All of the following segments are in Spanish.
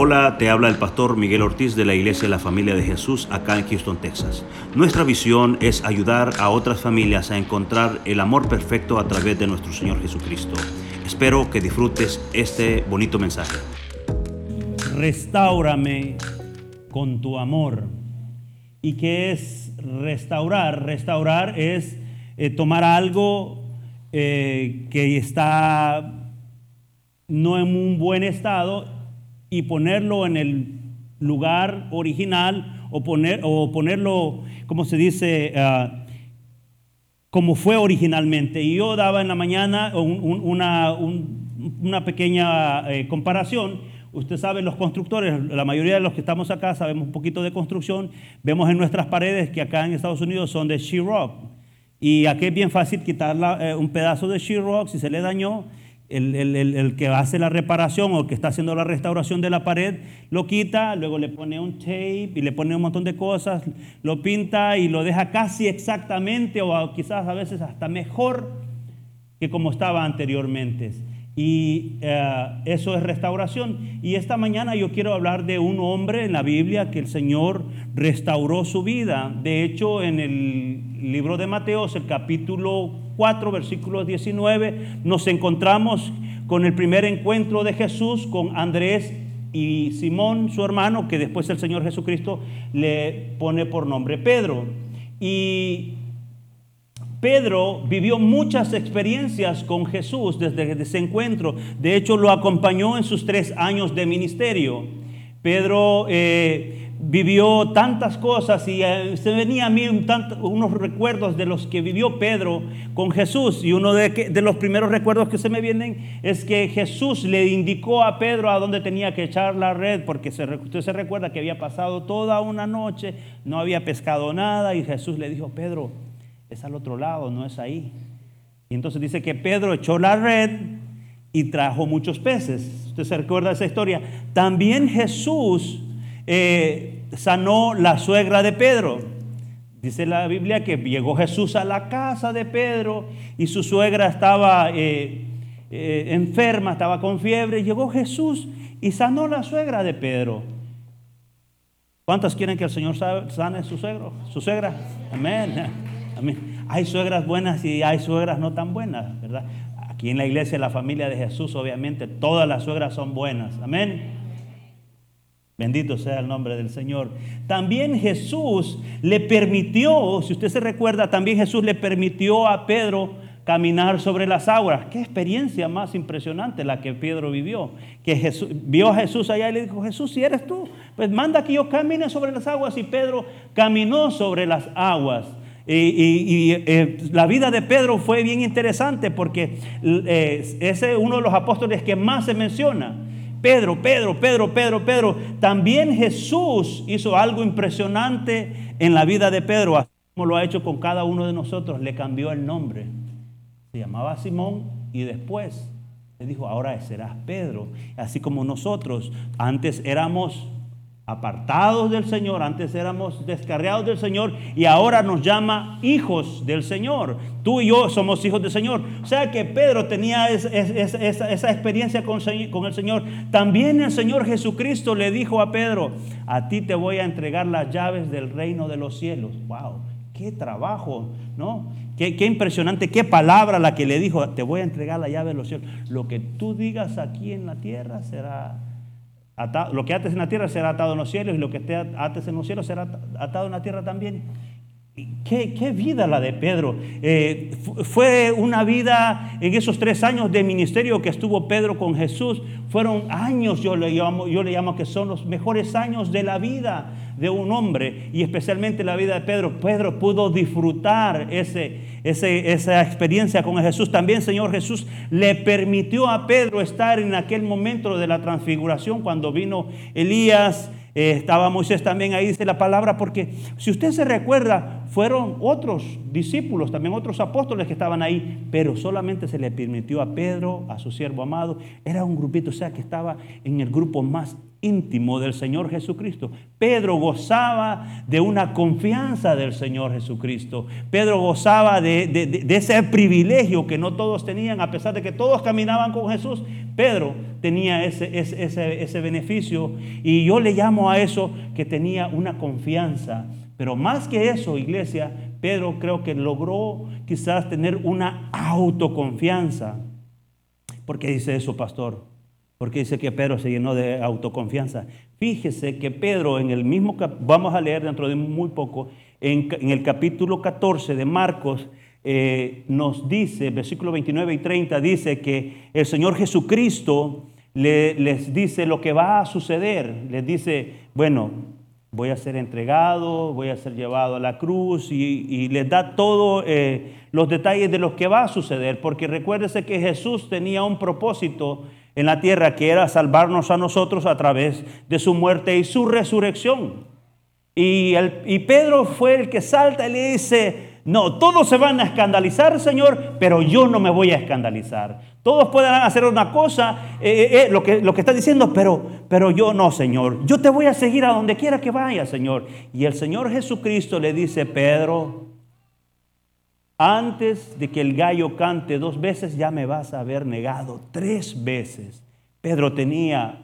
Hola, te habla el pastor Miguel Ortiz de la Iglesia de la Familia de Jesús acá en Houston, Texas. Nuestra visión es ayudar a otras familias a encontrar el amor perfecto a través de nuestro Señor Jesucristo. Espero que disfrutes este bonito mensaje. Restaurame con tu amor. ¿Y qué es restaurar? Restaurar es eh, tomar algo eh, que está no en un buen estado y ponerlo en el lugar original o, poner, o ponerlo, como se dice, ah, como fue originalmente. Y yo daba en la mañana una, una, pequeña eh, comparación. Usted sabe, los constructores, la mayoría de los que estamos acá sabemos un poquito de construcción. Vemos en nuestras paredes que acá en Estados Unidos son de sheetrock. Y aquí es bien fácil quitar eh, un pedazo de sheetrock si se le dañó el, que hace la reparación o el que está haciendo la restauración de la pared lo quita, luego le pone un tape y le pone un montón de cosas, lo pinta y lo deja casi exactamente o quizás a veces hasta mejor que como estaba anteriormente. Y eh, eso es restauración. Y esta mañana yo quiero hablar de un hombre en la Biblia que el Señor restauró su vida. De hecho, en el libro de Mateos, el capítulo 4, versículo 19, nos encontramos con el primer encuentro de Jesús con Andrés y Simón, su hermano, que después el Señor Jesucristo le pone por nombre Pedro. Y Pedro vivió muchas experiencias con Jesús desde ese encuentro. De hecho, lo acompañó en sus tres años de ministerio. Pedro eh, vivió tantas cosas y eh, se venía a mí unos recuerdos de los que vivió Pedro con Jesús. Y uno de, de, los primeros recuerdos que se me vienen es que Jesús le indicó a Pedro a dónde tenía que echar la red, porque se, usted se recuerda que había pasado toda una noche, no había pescado nada y Jesús le dijo, Pedro, es al otro lado, no es ahí. Y entonces dice que Pedro echó la red y trajo muchos peces. Usted se recuerda esa historia. También Jesús eh, sanó la suegra de Pedro. Dice la Biblia que llegó Jesús a la casa de Pedro y su suegra estaba eh, eh, enferma, estaba con fiebre. Llegó Jesús y sanó la suegra de Pedro. ¿Cuántos quieren que el Señor sane su suegro? Su suegra. Amén. Hay suegras buenas y hay suegras no tan buenas, ¿verdad? Aquí en la iglesia, la familia de Jesús, obviamente, todas las suegras son buenas. Amén. Bendito sea el nombre del Señor. También Jesús le permitió, si usted se recuerda, también Jesús le permitió a Pedro caminar sobre las aguas. Qué experiencia más impresionante la que Pedro vivió. Que Jesús, vio a Jesús allá y le dijo, Jesús, si eres tú, pues manda que yo camine sobre las aguas. Y Pedro caminó sobre las aguas. Y, eh, la vida de Pedro fue bien interesante porque eh, ese es uno de los apóstoles que más se menciona. Pedro, Pedro, Pedro, Pedro, Pedro. También Jesús hizo algo impresionante en la vida de Pedro, así como lo ha hecho con cada uno de nosotros. Le cambió el nombre. Se llamaba Simón y después le dijo, ahora serás Pedro. Así como nosotros antes éramos apartados del Señor, antes éramos descarriados del Señor y ahora nos llama hijos del Señor. Tú y yo somos hijos del Señor. O sea que Pedro tenía esa, experiencia con, el Señor. También el Señor Jesucristo le dijo a Pedro, a ti te voy a entregar las llaves del reino de los cielos. ¡Wow! ¡Qué trabajo! ¿No? Qué, qué, impresionante, qué palabra la que le dijo, te voy a entregar la llave de los cielos. Lo que tú digas aquí en la tierra será lo que ates en la tierra será atado en los cielos y lo que esté ates en los cielos será atado en la tierra también. Qué, vida la de Pedro. Eh, fue una vida en esos tres años de ministerio que estuvo Pedro con Jesús. Fueron años, yo le, llamo, yo le llamo que son los mejores años de la vida de un hombre y especialmente la vida de Pedro. Pedro pudo disfrutar ese, esa experiencia con Jesús. También Señor Jesús le permitió a Pedro estar en aquel momento de la transfiguración cuando vino Elías. Eh, estaba Moisés también ahí, dice la palabra, porque si usted se recuerda, fueron otros discípulos, también otros apóstoles que estaban ahí, pero solamente se le permitió a Pedro, a su siervo amado. Era un grupito, o sea, que estaba en el grupo más íntimo del Señor Jesucristo. Pedro gozaba de una confianza del Señor Jesucristo. Pedro gozaba de, ese privilegio que no todos tenían, a pesar de que todos caminaban con Jesús. Pedro tenía ese, ese, ese beneficio y yo le llamo a eso que tenía una confianza. Pero más que eso, iglesia, Pedro creo que logró quizás tener una autoconfianza. ¿Por qué dice eso, pastor? Porque dice que Pedro se llenó de autoconfianza. Fíjese que Pedro en el mismo, vamos a leer dentro de muy poco, en, el capítulo 14 de Marcos, eh, nos dice, versículo 29 y 30, dice que el Señor Jesucristo les dice lo que va a suceder. Les dice, bueno, voy a ser entregado, voy a ser llevado a la cruz y, les da todos eh, los detalles de lo que va a suceder. Porque recuérdese que Jesús tenía un propósito en la tierra, que era salvarnos a nosotros a través de su muerte y su resurrección. Y, y Pedro fue el que salta y le dice, no, todos se van a escandalizar, Señor, pero yo no me voy a escandalizar. Todos pueden hacer una cosa, eh, eh, eh, lo, que, lo que está diciendo, pero, pero yo no, Señor. Yo te voy a seguir a donde quiera que vaya, Señor. Y el Señor Jesucristo le dice, Pedro, antes de que el gallo cante dos veces, ya me vas a haber negado tres veces. Pedro tenía,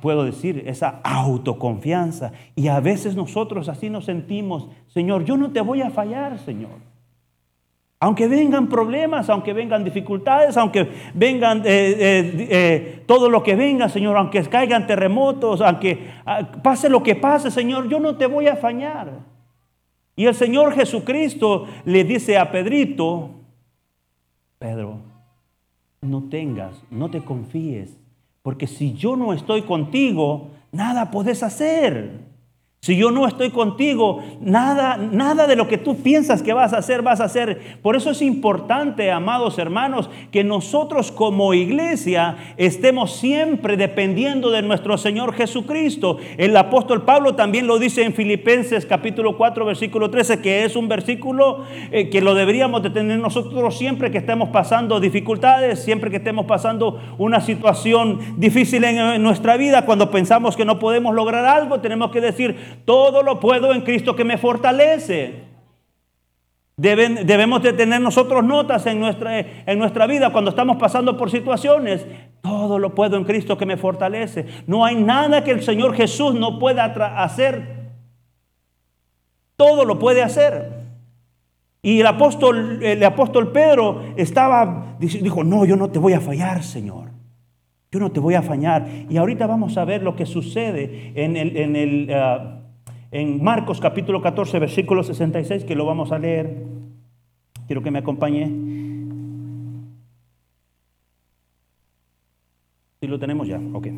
puedo decir, esa autoconfianza. Y a veces nosotros así nos sentimos, Señor, yo no te voy a fallar, Señor. Aunque vengan problemas, aunque vengan dificultades, aunque vengan eh, eh, eh, todo lo que venga, Señor, aunque caigan terremotos, aunque ah, pase lo que pase, Señor, yo no te voy a fallar. Y el Señor Jesucristo le dice a Pedrito, Pedro, no tengas, no te confíes, porque si yo no estoy contigo, nada puedes hacer. Si yo no estoy contigo, nada, nada de lo que tú piensas que vas a hacer, vas a hacer. Por eso es importante, amados hermanos, que nosotros como iglesia estemos siempre dependiendo de nuestro Señor Jesucristo. El apóstol Pablo también lo dice en Filipenses capítulo 4, versículo 13, que es un versículo eh, que lo deberíamos de tener nosotros siempre que estemos pasando dificultades, siempre que estemos pasando una situación difícil en nuestra vida, cuando pensamos que no podemos lograr algo, tenemos que decir, todo lo puedo en Cristo que me fortalece. debemos de tener nosotros notas en nuestra, en nuestra vida cuando estamos pasando por situaciones. Todo lo puedo en Cristo que me fortalece. No hay nada que el Señor Jesús no pueda hacer. Todo lo puede hacer. Y el apóstol, el apóstol Pedro estaba, dijo, no, yo no te voy a fallar, Señor. Yo no te voy a fallar. Y ahorita vamos a ver lo que sucede en el, en el ah, en Marcos capítulo 14, versículo 66, que lo vamos a leer. Quiero que me acompañe. Si lo tenemos ya, ok.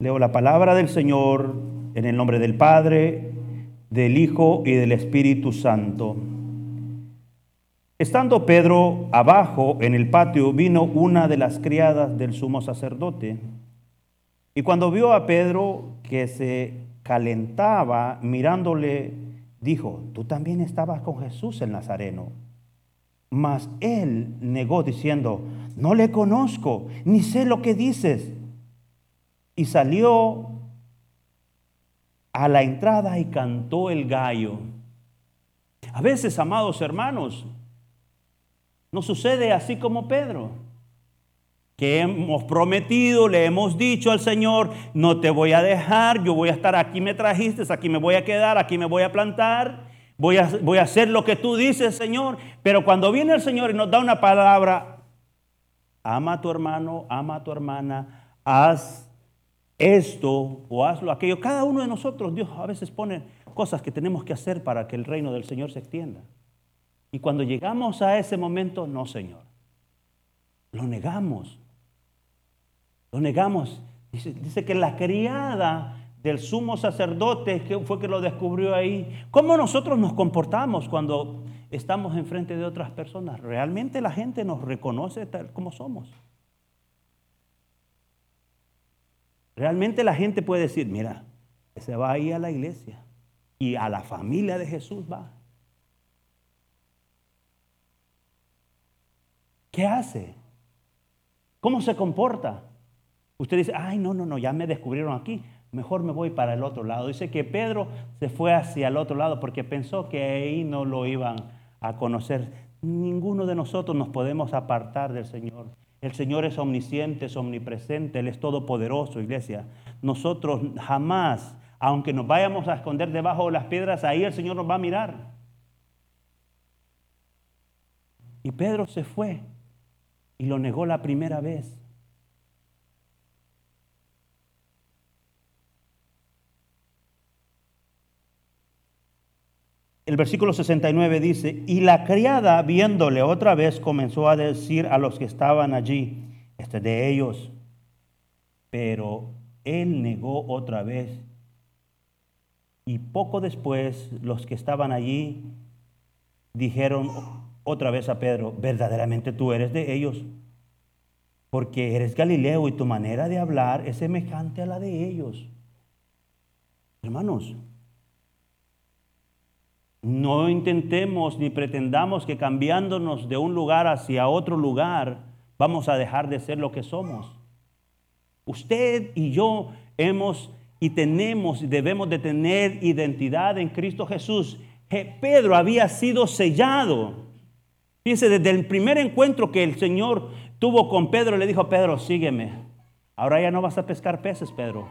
Leo la palabra del Señor en el nombre del Padre, del Hijo y del Espíritu Santo. Estando Pedro abajo en el patio, vino una de las criadas del sumo sacerdote. Y cuando vio a Pedro que se calentaba, mirándole, dijo, tú también estabas con Jesús el Nazareno. Mas él negó diciendo, no le conozco, ni sé lo que dices. Y salió a la entrada y cantó el gallo. A veces, amados hermanos, no sucede así como Pedro que hemos prometido, le hemos dicho al Señor, no te voy a dejar, yo voy a estar aquí, me trajiste, aquí me voy a quedar, aquí me voy a plantar, voy a, voy a hacer lo que tú dices, Señor. Pero cuando viene el Señor y nos da una palabra, ama a tu hermano, ama a tu hermana, haz esto o hazlo aquello. Cada uno de nosotros, Dios a veces pone cosas que tenemos que hacer para que el reino del Señor se extienda. Y cuando llegamos a ese momento, no, Señor. Lo negamos. Lo negamos. Dice, que la criada del sumo sacerdote fue que lo descubrió ahí. ¿Cómo nosotros nos comportamos cuando estamos enfrente de otras personas? ¿Realmente la gente nos reconoce tal como somos? Realmente la gente puede decir, mira, se va ahí a la iglesia. y a la familia de Jesús va. ¿Qué hace? ¿Cómo se comporta? Usted dice, ay, no, no, no, ya me descubrieron aquí, mejor me voy para el otro lado. Dice que Pedro se fue hacia el otro lado porque pensó que ahí no lo iban a conocer. Ninguno de nosotros nos podemos apartar del Señor. El Señor es omnisciente, es omnipresente, Él es todopoderoso, iglesia. Nosotros jamás, aunque nos vayamos a esconder debajo de las piedras, ahí el Señor nos va a mirar. Y Pedro se fue y lo negó la primera vez. El versículo 69 dice, y la criada viéndole otra vez comenzó a decir a los que estaban allí, este de ellos, pero él negó otra vez. Y poco después los que estaban allí dijeron otra vez a Pedro, verdaderamente tú eres de ellos, porque eres Galileo y tu manera de hablar es semejante a la de ellos. Hermanos, no intentemos ni pretendamos que cambiándonos de un lugar hacia otro lugar vamos a dejar de ser lo que somos. Usted y yo hemos y tenemos y debemos de tener identidad en Cristo Jesús. Pedro había sido sellado. Fíjense, desde el primer encuentro que el Señor tuvo con Pedro, le dijo, Pedro, sígueme. Ahora ya no vas a pescar peces, Pedro.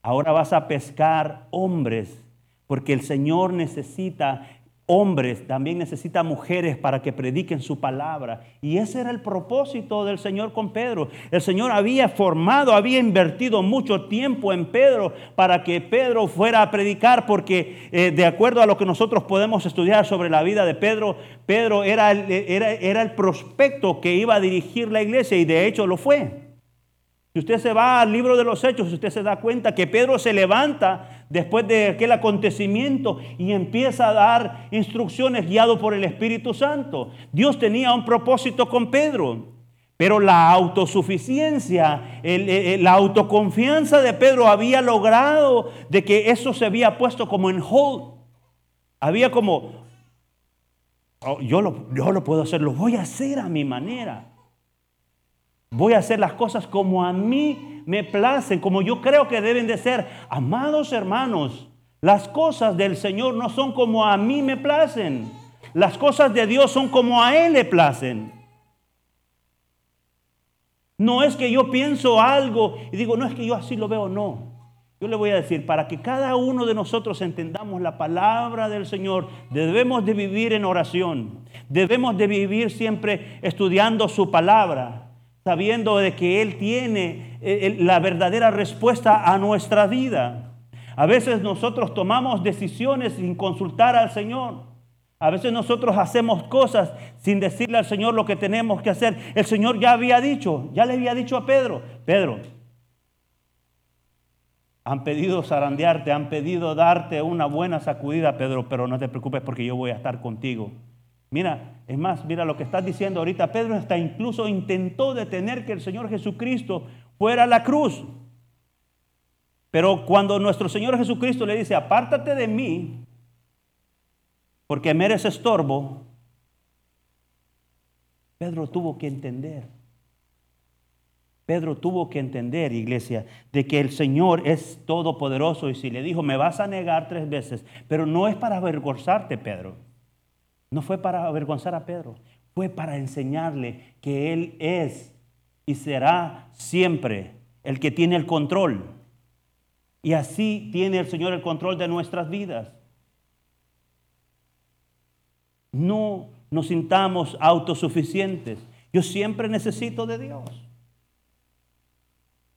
Ahora vas a pescar hombres porque el Señor necesita hombres, también necesita mujeres para que prediquen su palabra. Y ese era el propósito del Señor con Pedro. El Señor había formado, había invertido mucho tiempo en Pedro para que Pedro fuera a predicar, porque eh, de acuerdo a lo que nosotros podemos estudiar sobre la vida de Pedro, Pedro era era, era el prospecto que iba a dirigir la iglesia y de hecho lo fue. Si usted se va al libro de los hechos, usted se da cuenta que Pedro se levanta después de aquel acontecimiento y empieza a dar instrucciones guiado por el Espíritu Santo. Dios tenía un propósito con Pedro, pero la autosuficiencia, la autoconfianza de Pedro había logrado de que eso se había puesto como en hold. Había como, oh, yo, lo, yo lo puedo hacer, lo voy a hacer a mi manera. Voy a hacer las cosas como a mí me placen, como yo creo que deben de ser. Amados hermanos, las cosas del Señor no son como a mí me placen. Las cosas de Dios son como a Él le placen. No es que yo pienso algo y digo, no es que yo así lo veo, no. Yo le voy a decir, para que cada uno de nosotros entendamos la palabra del Señor, debemos de vivir en oración, debemos de vivir siempre estudiando su palabra sabiendo de que Él tiene eh, la verdadera respuesta a nuestra vida. A veces nosotros tomamos decisiones sin consultar al Señor. A veces nosotros hacemos cosas sin decirle al Señor lo que tenemos que hacer. El Señor ya había dicho, ya le había dicho a Pedro, Pedro, han pedido zarandearte, han pedido darte una buena sacudida, Pedro, pero no te preocupes porque yo voy a estar contigo. Mira, es más, mira lo que estás diciendo ahorita. Pedro hasta incluso intentó detener que el Señor Jesucristo fuera a la cruz. Pero cuando nuestro Señor Jesucristo le dice, apártate de mí, porque me eres estorbo, Pedro tuvo que entender. Pedro tuvo que entender, iglesia, de que el Señor es todopoderoso y si le dijo, me vas a negar tres veces, pero no es para avergonzarte, Pedro. No fue para avergonzar a Pedro, fue para enseñarle que Él es y será siempre el que tiene el control. Y así tiene el Señor el control de nuestras vidas. No nos sintamos autosuficientes. Yo siempre necesito de Dios.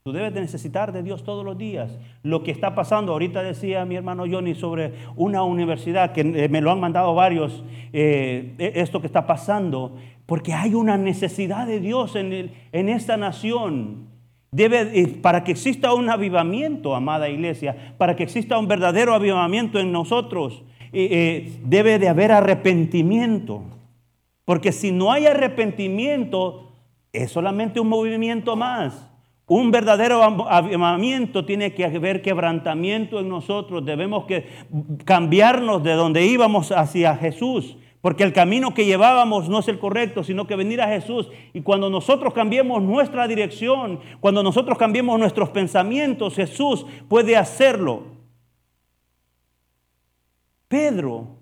Tú debes de necesitar de Dios todos los días. Lo que está pasando, ahorita decía mi hermano Johnny sobre una universidad que eh, me lo han mandado varios, eh, e, esto que está pasando, porque hay una necesidad de Dios en, en esta nación. Debe, para que exista un avivamiento, amada iglesia, para que exista un verdadero avivamiento en nosotros, eh, debe de haber arrepentimiento. Porque si no hay arrepentimiento, es solamente un movimiento más Un verdadero avivamiento tiene que haber quebrantamiento en nosotros. Debemos que cambiarnos de donde íbamos hacia Jesús. Porque el camino que llevábamos no es el correcto, sino que venir a Jesús. Y cuando nosotros cambiemos nuestra dirección, cuando nosotros cambiemos nuestros pensamientos, Jesús puede hacerlo. Pedro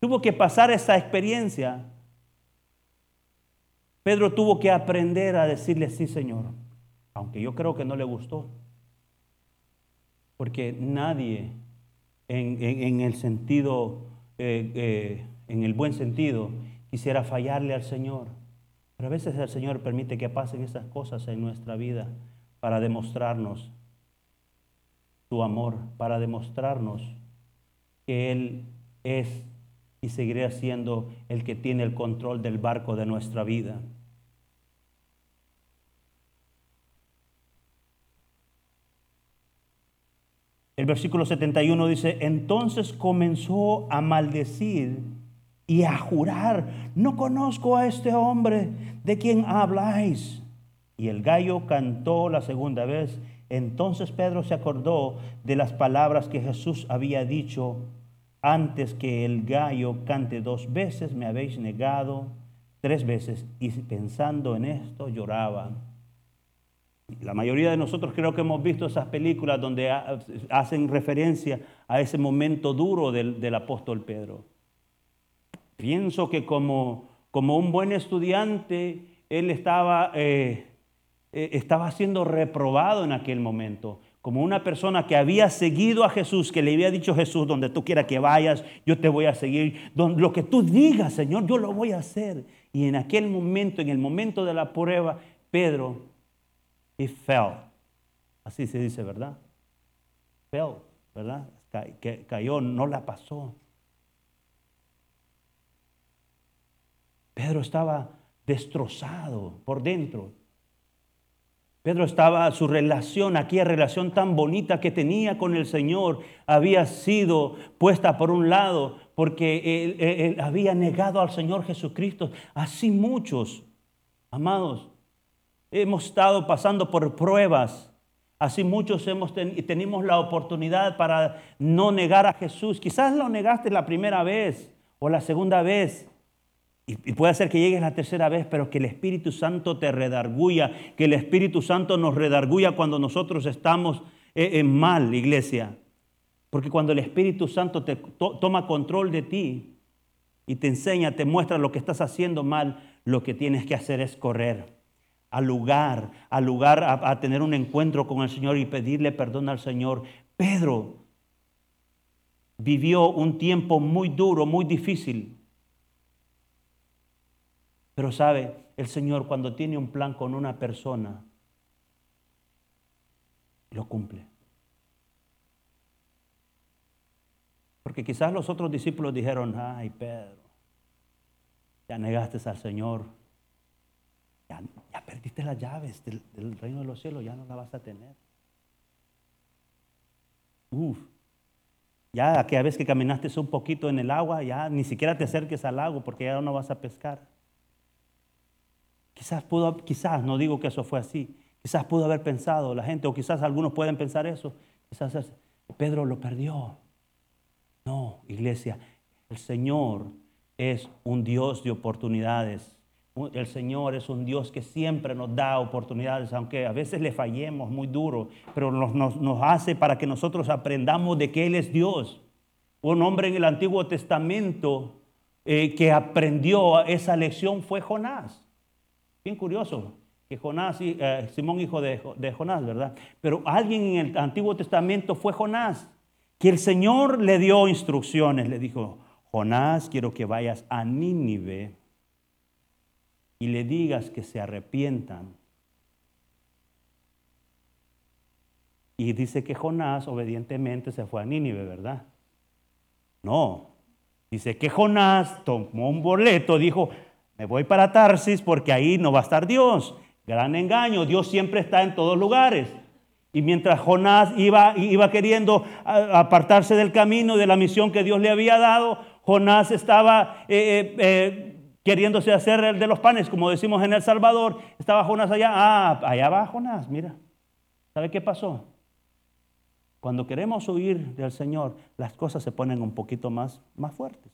tuvo que pasar esa experiencia. Pedro tuvo que aprender a decirle sí, Señor, aunque yo creo que no le gustó. Porque nadie en, el sentido eh, eh, en el buen sentido, quisiera fallarle al Señor. Pero a veces el Señor permite que pasen esas cosas en nuestra vida para demostrarnos su amor, para demostrarnos que Él es y seguirá siendo el que tiene el control del barco de nuestra vida. Versículo 71 dice, entonces comenzó a maldecir y a jurar, no conozco a este hombre de quien habláis. Y el gallo cantó la segunda vez. Entonces Pedro se acordó de las palabras que Jesús había dicho, antes que el gallo cante dos veces, me habéis negado tres veces. Y pensando en esto, lloraba. La mayoría de nosotros creo que hemos visto esas películas donde hacen referencia a ese momento duro del, apóstol Pedro. Pienso que como, como un buen estudiante, él estaba, eh, eh, estaba siendo reprobado en aquel momento. Como una persona que había seguido a Jesús, que le había dicho Jesús, donde tú quieras que vayas, yo te voy a seguir. Lo que tú digas, Señor, yo lo voy a hacer. Y en aquel momento, en el momento de la prueba, Pedro, he fell. Así se dice, ¿verdad? Fell, ¿verdad? Cayó, no la pasó. Pedro estaba destrozado por dentro. Pedro estaba, su relación, aquella relación tan bonita que tenía con el Señor, había sido puesta por un lado porque él, había negado al Señor Jesucristo. Así muchos, amados, hemos estado pasando por pruebas. Así muchos hemos tenemos la oportunidad para no negar a Jesús. Quizás lo negaste la primera vez o la segunda vez. Y, puede ser que llegues la tercera vez, pero que el Espíritu Santo te redarguya, que el Espíritu Santo nos redarguya cuando nosotros estamos eh, en mal, iglesia. Porque cuando el Espíritu Santo te toma control de ti y te enseña, te muestra lo que estás haciendo mal, lo que tienes que hacer es correr al lugar, al lugar a, tener un encuentro con el Señor y pedirle perdón al Señor. Pedro vivió un tiempo muy duro, muy difícil. Pero sabe, el Señor cuando tiene un plan con una persona, lo cumple. Porque quizás los otros discípulos dijeron, ay Pedro, ya negaste al Señor, ya, perdiste las llaves del, del, reino de los cielos, ya no la vas a tener. Uf, ya aquella vez que caminaste un poquito en el agua, ya ni siquiera te acerques al lago porque ya no vas a pescar. Quizás pudo, quizás, no digo que eso fue así, quizás pudo haber pensado la gente, o quizás algunos pueden pensar eso, quizás Pedro lo perdió. No, iglesia, el Señor es un Dios de oportunidades. El Señor es un Dios que siempre nos da oportunidades, aunque a veces le fallemos muy duro, pero nos, hace para que nosotros aprendamos de que Él es Dios. Un hombre en el Antiguo Testamento eh, que aprendió esa lección fue Jonás. Bien curioso que Jonás, eh, Simón hijo de, de Jonás, ¿verdad? Pero alguien en el Antiguo Testamento fue Jonás, que el Señor le dio instrucciones, le dijo, Jonás, quiero que vayas a Nínive y le digas que se arrepientan. Y dice que Jonás obedientemente se fue a Nínive, ¿verdad? No. Dice que Jonás tomó un boleto, dijo, me voy para Tarsis porque ahí no va a estar Dios. Gran engaño, Dios siempre está en todos lugares. Y mientras Jonás iba, iba queriendo apartarse del camino, de la misión que Dios le había dado, Jonás estaba eh, eh, eh, queriéndose hacer el de los panes, como decimos en El Salvador. Estaba Jonás allá. Ah, allá va Jonás, mira. ¿Sabe qué pasó? Cuando queremos huir del Señor, las cosas se ponen un poquito más, más fuertes.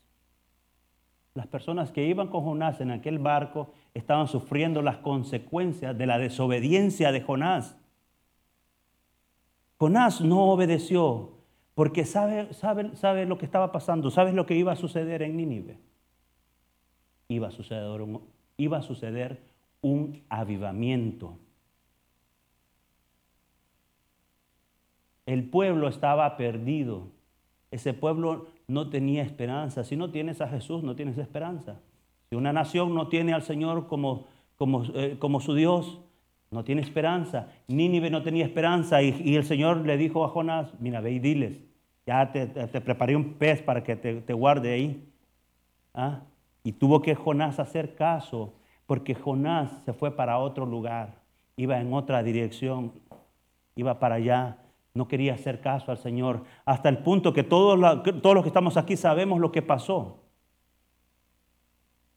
Las personas que iban con Jonás en aquel barco estaban sufriendo las consecuencias de la desobediencia de Jonás. Jonás no obedeció porque sabe, sabe, sabe lo que estaba pasando, sabe lo que iba a suceder en Nínive. Iba a suceder un, iba a suceder un avivamiento. El pueblo estaba perdido. Ese pueblo no tenía esperanza. Si no tienes a Jesús, no tienes esperanza. Si una nación no tiene al Señor como, como, eh, como su Dios, no tiene esperanza. Nínive no tenía esperanza y, el Señor le dijo a Jonás, mira, ve y diles, ya te, preparé un pez para que te, guarde ahí. ¿Ah? Y tuvo que Jonás hacer caso, porque Jonás se fue para otro lugar, iba en otra dirección, iba para allá, no quería hacer caso al Señor, hasta el punto que todos, los que estamos aquí sabemos lo que pasó.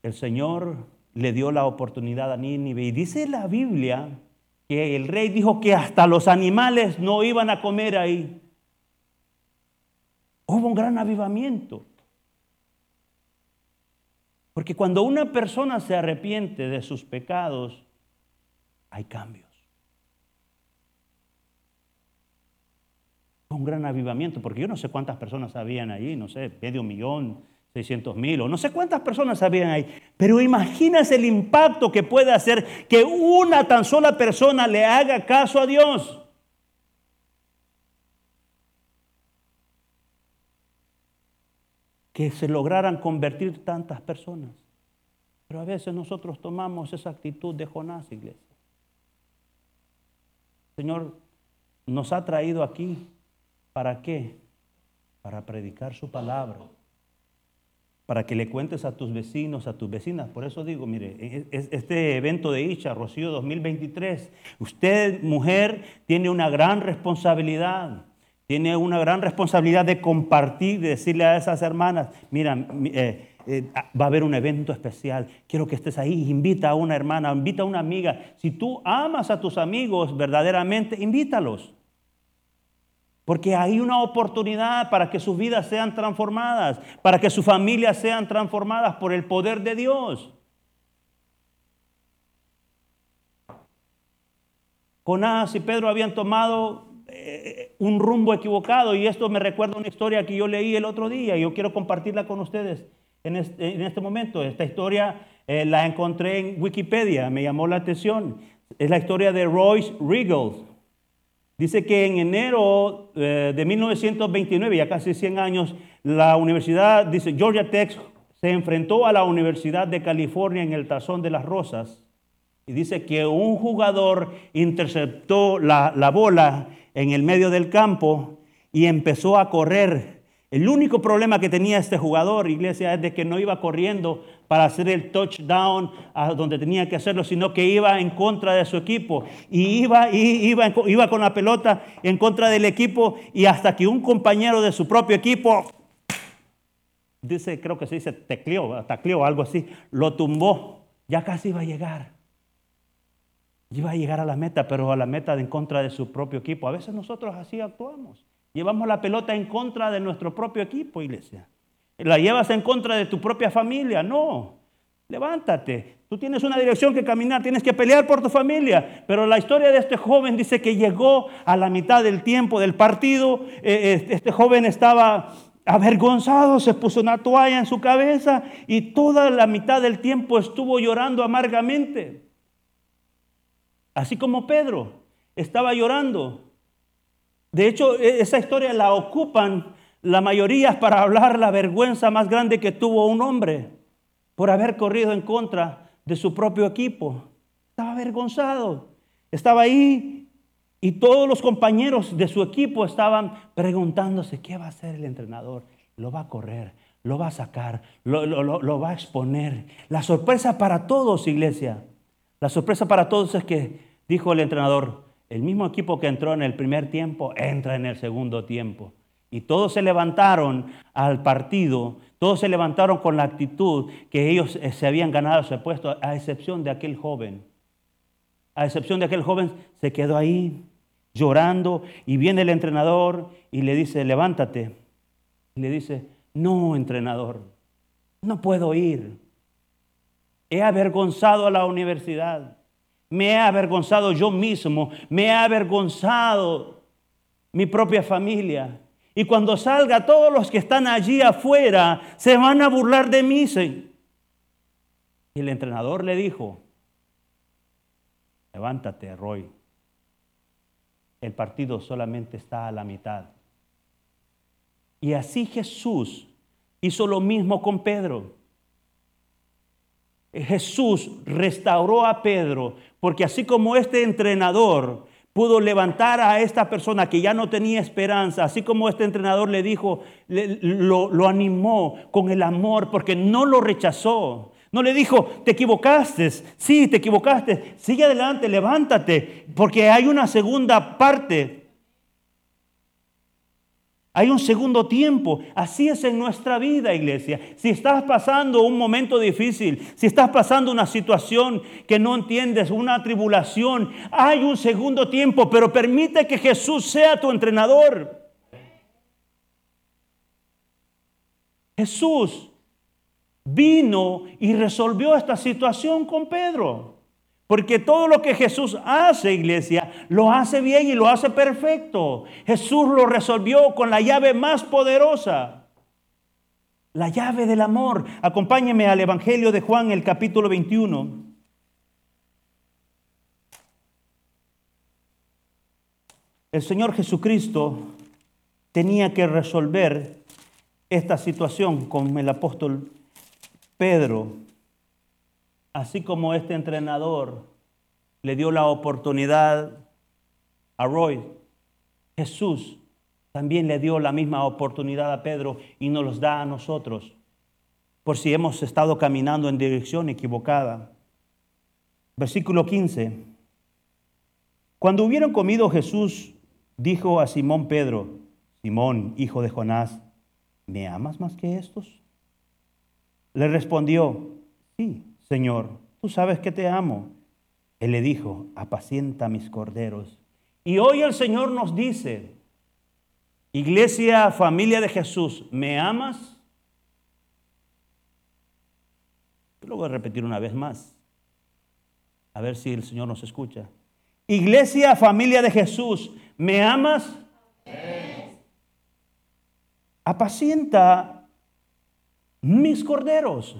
El Señor le dio la oportunidad a Nínive. Y dice la Biblia que el rey dijo que hasta los animales no iban a comer ahí. Hubo un gran avivamiento. Porque cuando una persona se arrepiente de sus pecados, hay cambios. Un gran avivamiento, porque yo no sé cuántas personas habían allí, no sé, medio millón, 600 mil o no sé cuántas personas habían ahí. Pero imaginas el impacto que puede hacer que una tan sola persona le haga caso a Dios. Que se lograran convertir tantas personas. Pero a veces nosotros tomamos esa actitud de Jonás, iglesia. Señor nos ha traído aquí. ¿Para qué? Para predicar su palabra para que le cuentes a tus vecinos, a tus vecinas. Por eso digo, mire, este evento de Icha, Rocío 2023, usted, mujer, tiene una gran responsabilidad. Tiene una gran responsabilidad de compartir, de decirle a esas hermanas, mira, eh, eh, va a haber un evento especial, quiero que estés ahí, invita a una hermana, invita a una amiga. Si tú amas a tus amigos verdaderamente, invítalos. Porque hay una oportunidad para que sus vidas sean transformadas, para que sus familias sean transformadas por el poder de Dios. Jonás y Pedro habían tomado eh, un rumbo equivocado y esto me recuerda una historia que yo leí el otro día y yo quiero compartirla con ustedes en este, momento. Esta historia eh, la encontré en Wikipedia, me llamó la atención. Es la historia de Royce Regal. Dice que en enero eh, de 1929, ya casi 100 años, la universidad, dice Georgia Tech, se enfrentó a la Universidad de California en el Tazón de las Rosas. Y dice que un jugador interceptó la, la bola en el medio del campo y empezó a correr. El único problema que tenía este jugador, iglesia, es de que no iba corriendo para hacer el touchdown donde tenía que hacerlo, sino que iba en contra de su equipo. Y iba, iba, iba con la pelota en contra del equipo y hasta que un compañero de su propio equipo, dice, creo que se dice tecleó, tacleó, algo así, lo tumbó. Ya casi iba a llegar. Iba a llegar a la meta, pero a la meta en contra de su propio equipo. A veces nosotros así actuamos. Llevamos la pelota en contra de nuestro propio equipo, iglesia la llevas en contra de tu propia familia. No, levántate. Tú tienes una dirección que caminar, tienes que pelear por tu familia. Pero la historia de este joven dice que llegó a la mitad del tiempo del partido. Eh, este joven estaba avergonzado, se puso una toalla en su cabeza y toda la mitad del tiempo estuvo llorando amargamente. Así como Pedro estaba llorando. De hecho, e-, esa historia la ocupan la mayoría para hablar la vergüenza más grande que tuvo un hombre por haber corrido en contra de su propio equipo. Estaba avergonzado. Estaba ahí y todos los compañeros de su equipo estaban preguntándose, ¿qué va a hacer el entrenador? Lo va a correr, lo va a sacar, lo, lo va a exponer. La sorpresa para todos, iglesia, la sorpresa para todos es que, dijo el entrenador, el mismo equipo que entró en el primer tiempo, entra en el segundo tiempo. Y todos se levantaron al partido, todos se levantaron con la actitud que ellos eh, se habían ganado ese puesto, a excepción de aquel joven. A excepción de aquel joven, se quedó ahí llorando y viene el entrenador y le dice, levántate. Y le dice, no, entrenador, no puedo ir. He avergonzado a la universidad. Me he avergonzado yo mismo. Me he avergonzado mi propia familia. Y cuando salga, todos los que están allí afuera se van a burlar de mí. Y el entrenador le dijo, levántate, Roy. El partido solamente está a la mitad. Y así Jesús hizo lo mismo con Pedro. Jesús restauró a Pedro, porque así como este entrenador pudo levantar a esta persona que ya no tenía esperanza, así como este entrenador le dijo, lo, lo animó con el amor, porque no lo rechazó. No le dijo, te equivocaste, sí, te equivocaste, sigue adelante, levántate, porque hay una segunda parte hay un segundo tiempo. Así es en nuestra vida, iglesia. Si estás pasando un momento difícil, si estás pasando una situación que no entiendes, una tribulación, hay un segundo tiempo, pero permite que Jesús sea tu entrenador. Jesús vino y resolvió esta situación con Pedro. Porque todo lo que Jesús hace, iglesia, lo hace bien y lo hace perfecto. Jesús lo resolvió con la llave más poderosa. La llave del amor. Acompáñeme al Evangelio de Juan, el capítulo 21. El Señor Jesucristo tenía que resolver esta situación con el apóstol Pedro así como este entrenador le dio la oportunidad a Roy, Jesús también le dio la misma oportunidad a Pedro y nos los da a nosotros, por si hemos estado caminando en dirección equivocada. Versículo 15. Cuando hubieron comido Jesús dijo a Simón Pedro, Simón, hijo de Jonás, ¿me amas más que estos? Le respondió, sí, Señor, tú sabes que te amo. Él le dijo, apacienta mis corderos. Y hoy el Señor nos dice, iglesia, familia de Jesús, ¿me amas? lo voy a repetir una vez más, a ver si el Señor nos escucha. Iglesia, familia de Jesús, ¿me amas? Apacienta mis corderos.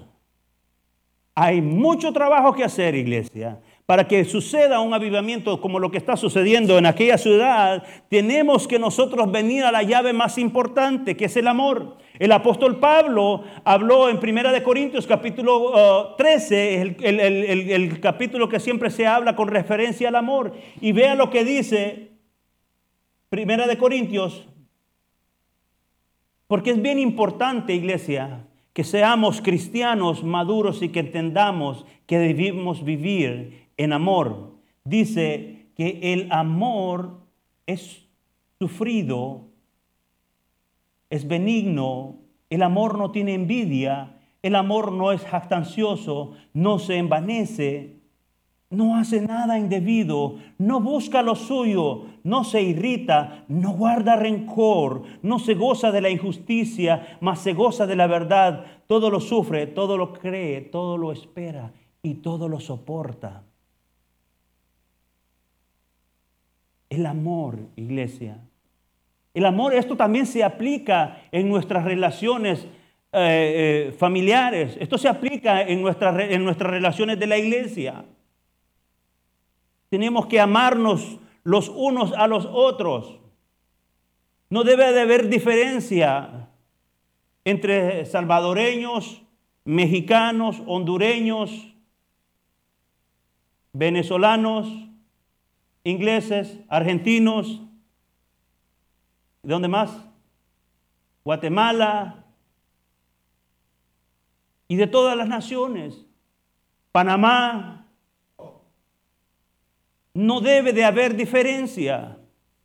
Hay mucho trabajo que hacer, iglesia. Para que suceda un avivamiento como lo que está sucediendo en aquella ciudad, tenemos que nosotros venir a la llave más importante, que es el amor. El apóstol Pablo habló en Primera de Corintios capítulo 13, uh, el, el capítulo que siempre se habla con referencia al amor. Y vea lo que dice Primera de Corintios, porque es bien importante, iglesia, que seamos cristianos maduros y que entendamos que debemos vivir en amor. Dice que el amor es sufrido, es benigno, el amor no tiene envidia, el amor no es jactancioso, no se envanece, no hace nada indebido, no busca lo suyo, no se irrita, no guarda rencor, no se goza de la injusticia, mas se goza de la verdad. Todo lo sufre, todo lo cree, todo lo espera y todo lo soporta. El amor, iglesia. El amor, esto también se aplica en nuestras relaciones eh, eh, familiares. Esto se aplica en, en nuestras relaciones de la iglesia. Tenemos que amarnos los unos a los otros. No debe de haber diferencia entre salvadoreños, mexicanos, hondureños, venezolanos, ingleses, argentinos. ¿De dónde más? Guatemala y de todas las naciones. Panamá, no debe de haber diferencia.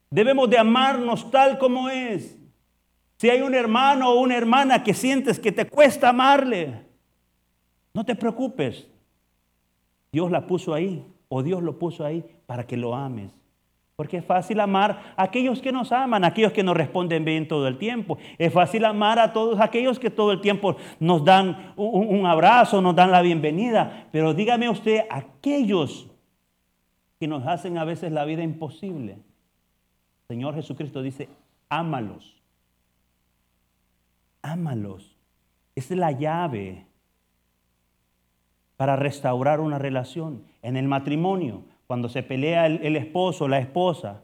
Debemos de amarnos tal como es. Si hay un hermano o una hermana que sientes que te cuesta amarle, no te preocupes. Dios la puso ahí o Dios lo puso ahí para que lo ames. Porque es fácil amar a aquellos que nos aman, a aquellos que nos responden bien todo el tiempo. Es fácil amar a todos aquellos que todo el tiempo nos dan un, abrazo, nos dan la bienvenida. Pero dígame usted, aquellos que nos hacen a veces la vida imposible. Señor Jesucristo dice, ámalos. Ámalos. Es la llave para restaurar una relación en el matrimonio cuando se pelea el, esposo, la esposa,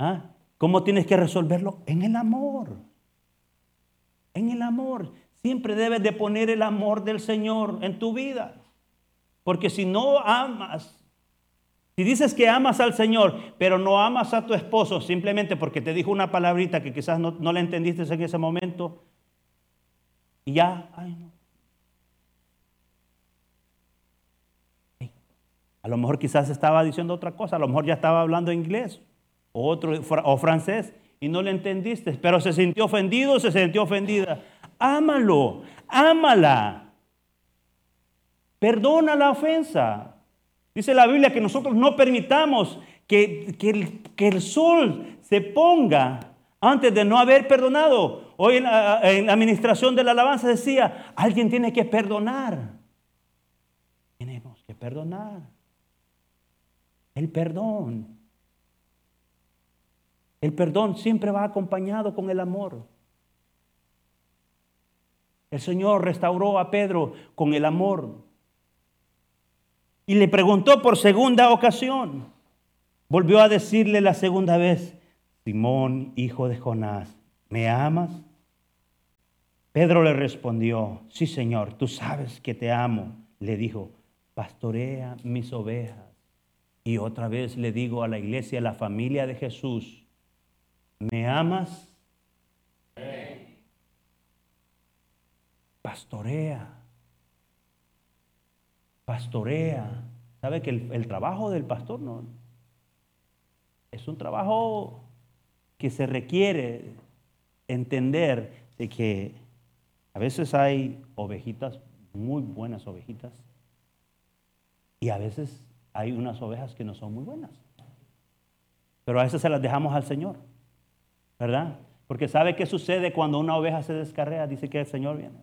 ¿ah? ¿cómo tienes que resolverlo? En el amor. En el amor. Siempre debes de poner el amor del Señor en tu vida. Porque si no amas, si dices que amas al Señor, pero no amas a tu esposo simplemente porque te dijo una palabrita que quizás no, la entendiste en ese momento, y ya, ay no, A lo mejor quizás estaba diciendo otra cosa, a lo mejor ya estaba hablando inglés o francés y no le entendiste, pero se sintió ofendido, se sintió ofendida. Ámalo, ámala. Perdona la ofensa. Dice la Biblia que nosotros no permitamos que, que, el, sol se ponga antes de no haber perdonado. Hoy la, en la administración de la alabanza decía, alguien tiene que perdonar. Tenemos que perdonar. El perdón. El perdón siempre va acompañado con el amor. El Señor restauró a Pedro con el amor. Y le preguntó por segunda ocasión. Volvió a decirle la segunda vez, Simón, hijo de Jonás, ¿me amas? Pedro le respondió, sí Señor, tú sabes que te amo. Le dijo, pastorea mis ovejas. Y otra vez le digo a la iglesia, a la familia de Jesús, ¿me amas? Pastorea. Pastorea. ¿Sabe que el, trabajo del pastor no? Es un trabajo que se requiere entender de que a veces hay ovejitas, muy buenas ovejitas, y a veces hay unas ovejas que no son muy buenas. Pero a veces se las dejamos al Señor, ¿verdad? Porque sabe qué sucede cuando una oveja se descarrea, dice que el Señor viene.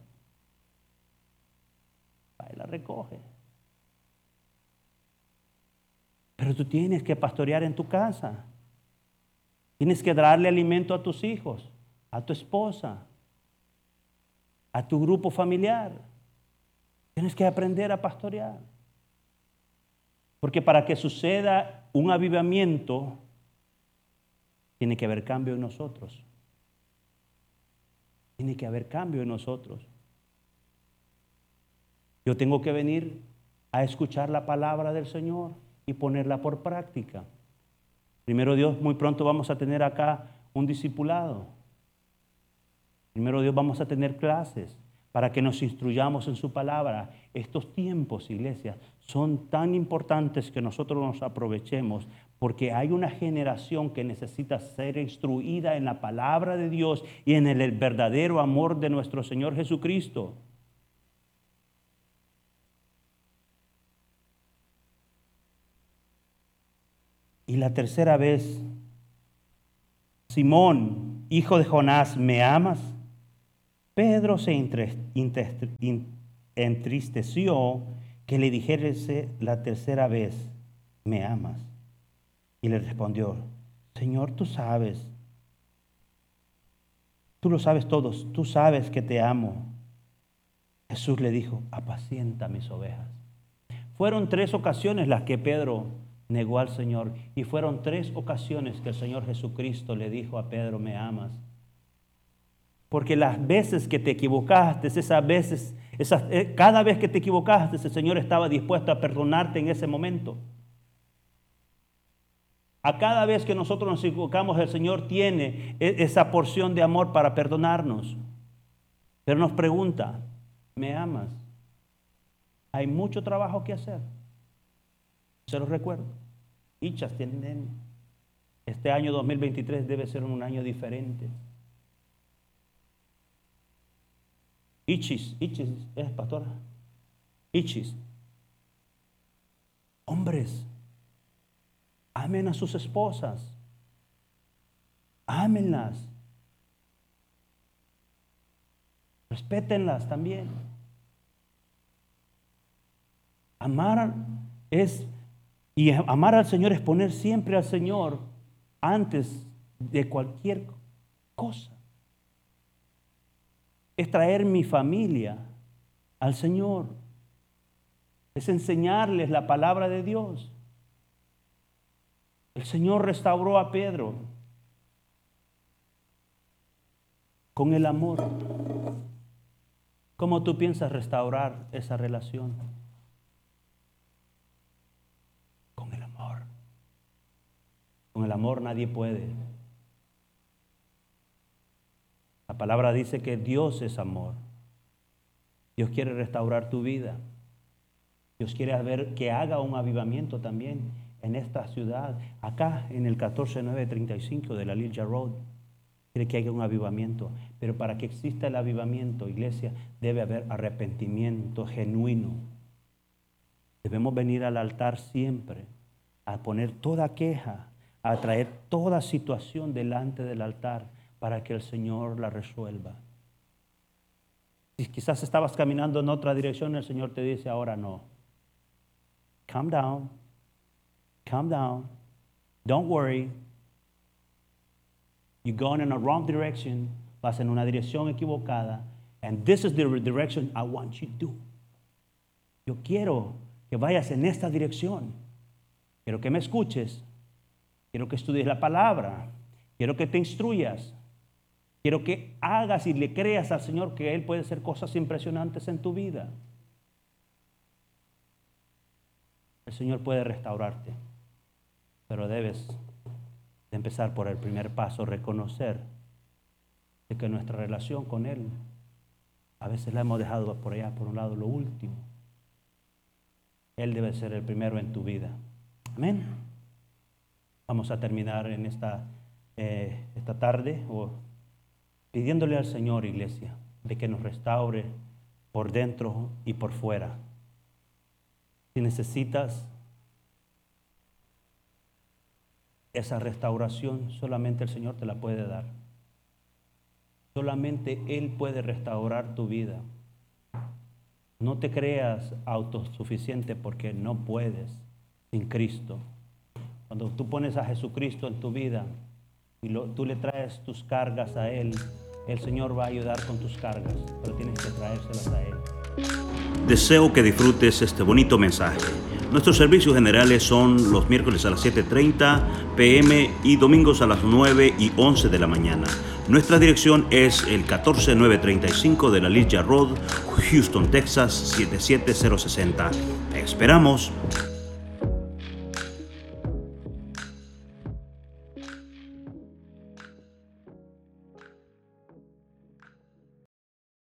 Ahí la recoge. Pero tú tienes que pastorear en tu casa. Tienes que darle alimento a tus hijos, a tu esposa, a tu grupo familiar. Tienes que aprender a pastorear. Porque para que suceda un avivamiento, tiene que haber cambio en nosotros. Tiene que haber cambio en nosotros. Yo tengo que venir a escuchar la palabra del Señor y ponerla por práctica. Primero Dios, muy pronto vamos a tener acá un discipulado. Primero Dios, vamos a tener clases para que nos instruyamos en su palabra. Estos tiempos, iglesia, son tan importantes que nosotros nos aprovechemos porque hay una generación que necesita ser instruida en la palabra de Dios y en el verdadero amor de nuestro Señor Jesucristo. Y la tercera vez, Simón, hijo de Jonás, ¿me amas? Pedro se entristeció que le dijese la tercera vez, ¿me amas? Y le respondió, Señor, tú sabes, tú lo sabes todos, tú sabes que te amo. Jesús le dijo, apacienta mis ovejas. Fueron tres ocasiones las que Pedro negó al Señor y fueron tres ocasiones que el Señor Jesucristo le dijo a Pedro, me amas. Porque las veces que te equivocaste, esas veces, eh, cada vez que te equivocaste, el Señor estaba dispuesto a perdonarte en ese momento. A cada vez que nosotros nos equivocamos, el Señor tiene e, esa porción de amor para perdonarnos. Pero nos pregunta, ¿me amas? Hay mucho trabajo que hacer. Se los recuerdo. Este año 2023 debe ser un año diferente. Ichis, Ichis, ¿es pastora? Ichis. Hombres, amen a sus esposas. Ámenlas. Respétenlas también. Amar es, y amar al Señor es poner siempre al Señor antes de cualquier cosa. Es traer mi familia al Señor. Es enseñarles la palabra de Dios. El Señor restauró a Pedro con el amor. ¿Cómo tú piensas restaurar esa relación? Con el amor. Con el amor nadie puede. La palabra dice que Dios es amor. Dios quiere restaurar tu vida. Dios quiere ver que haga un avivamiento también en esta ciudad, acá en el 14935 de la Lilja Road. Quiere que haya un avivamiento. Pero para que exista el avivamiento, iglesia, debe haber arrepentimiento genuino. Debemos venir al altar siempre a poner toda queja, a traer toda situación delante del altar para que el Señor la resuelva. Si quizás estabas caminando en otra dirección, el Señor te dice, ahora no. Calm down, calm down, don't worry, You're going in a wrong direction. Vas en una dirección equivocada. And this is the direction I want you to. Yo quiero que vayas en esta dirección. Quiero que me escuches. Quiero que estudies la palabra. Quiero que te instruyas. Quiero que hagas y le creas al Señor que Él puede hacer cosas impresionantes en tu vida. El Señor puede restaurarte, pero debes empezar por el primer paso, reconocer de que nuestra relación con Él a veces la hemos dejado por allá, por un lado, lo último. Él debe ser el primero en tu vida. Amén. Vamos a terminar en esta, eh, esta tarde o pidiéndole al Señor, iglesia, de que nos restaure por dentro y por fuera. Si necesitas esa restauración solamente el Señor te la puede dar. Solamente Él puede restaurar tu vida. No te creas autosuficiente porque no puedes sin Cristo. Cuando tú pones a Jesucristo en tu vida y tú le traes tus cargas a Él, el Señor va a ayudar con tus cargas, pero tienes que traérselas a Él. Deseo que disfrutes este bonito mensaje. Nuestros servicios generales son los miércoles a las 7.30 pm y domingos a las 9 y 11 de la mañana. Nuestra dirección es el 14935 de la Ligia Road, Houston, Texas 77060. esperamos.